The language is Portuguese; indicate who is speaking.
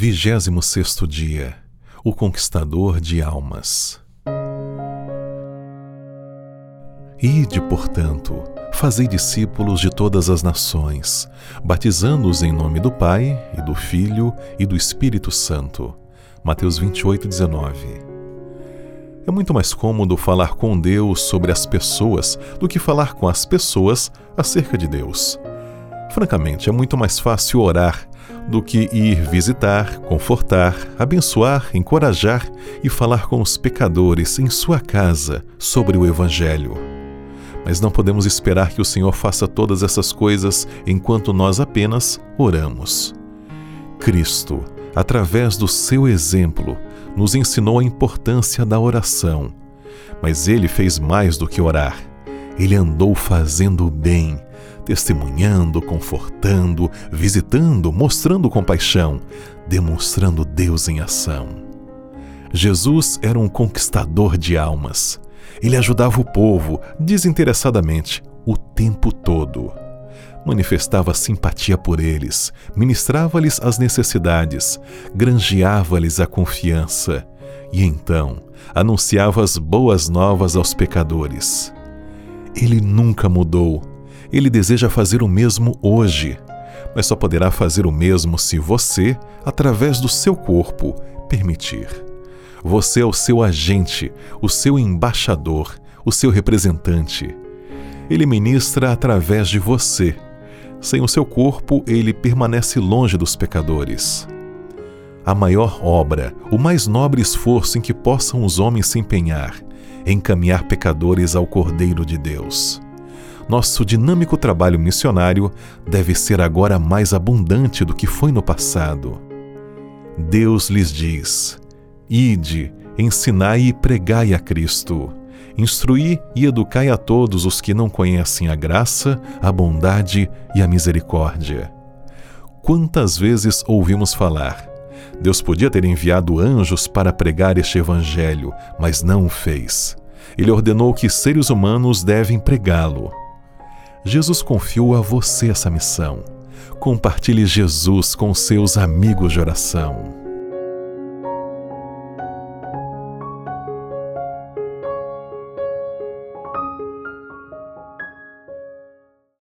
Speaker 1: Vigésimo sexto dia O conquistador de almas Ide, portanto, fazei discípulos de todas as nações, batizando-os em nome do Pai, e do Filho, e do Espírito Santo. Mateus 28, 19 É muito mais cômodo falar com Deus sobre as pessoas do que falar com as pessoas acerca de Deus. Francamente, é muito mais fácil orar do que ir visitar, confortar, abençoar, encorajar e falar com os pecadores em sua casa sobre o Evangelho. Mas não podemos esperar que o Senhor faça todas essas coisas enquanto nós apenas oramos. Cristo, através do seu exemplo, nos ensinou a importância da oração. Mas ele fez mais do que orar. Ele andou fazendo o bem testemunhando, confortando, visitando, mostrando compaixão, demonstrando Deus em ação. Jesus era um conquistador de almas. Ele ajudava o povo desinteressadamente o tempo todo. Manifestava simpatia por eles, ministrava-lhes as necessidades, granjeava-lhes a confiança e então anunciava as boas novas aos pecadores. Ele nunca mudou ele deseja fazer o mesmo hoje, mas só poderá fazer o mesmo se você, através do seu corpo, permitir. Você é o seu agente, o seu embaixador, o seu representante. Ele ministra através de você. Sem o seu corpo, ele permanece longe dos pecadores. A maior obra, o mais nobre esforço em que possam os homens se empenhar, é encaminhar pecadores ao Cordeiro de Deus nosso dinâmico trabalho missionário deve ser agora mais abundante do que foi no passado. Deus lhes diz: Ide, ensinai e pregai a Cristo. Instruí e educai a todos os que não conhecem a graça, a bondade e a misericórdia. Quantas vezes ouvimos falar? Deus podia ter enviado anjos para pregar este evangelho, mas não o fez. Ele ordenou que seres humanos devem pregá-lo. Jesus confiou a você essa missão. Compartilhe Jesus com seus amigos de oração.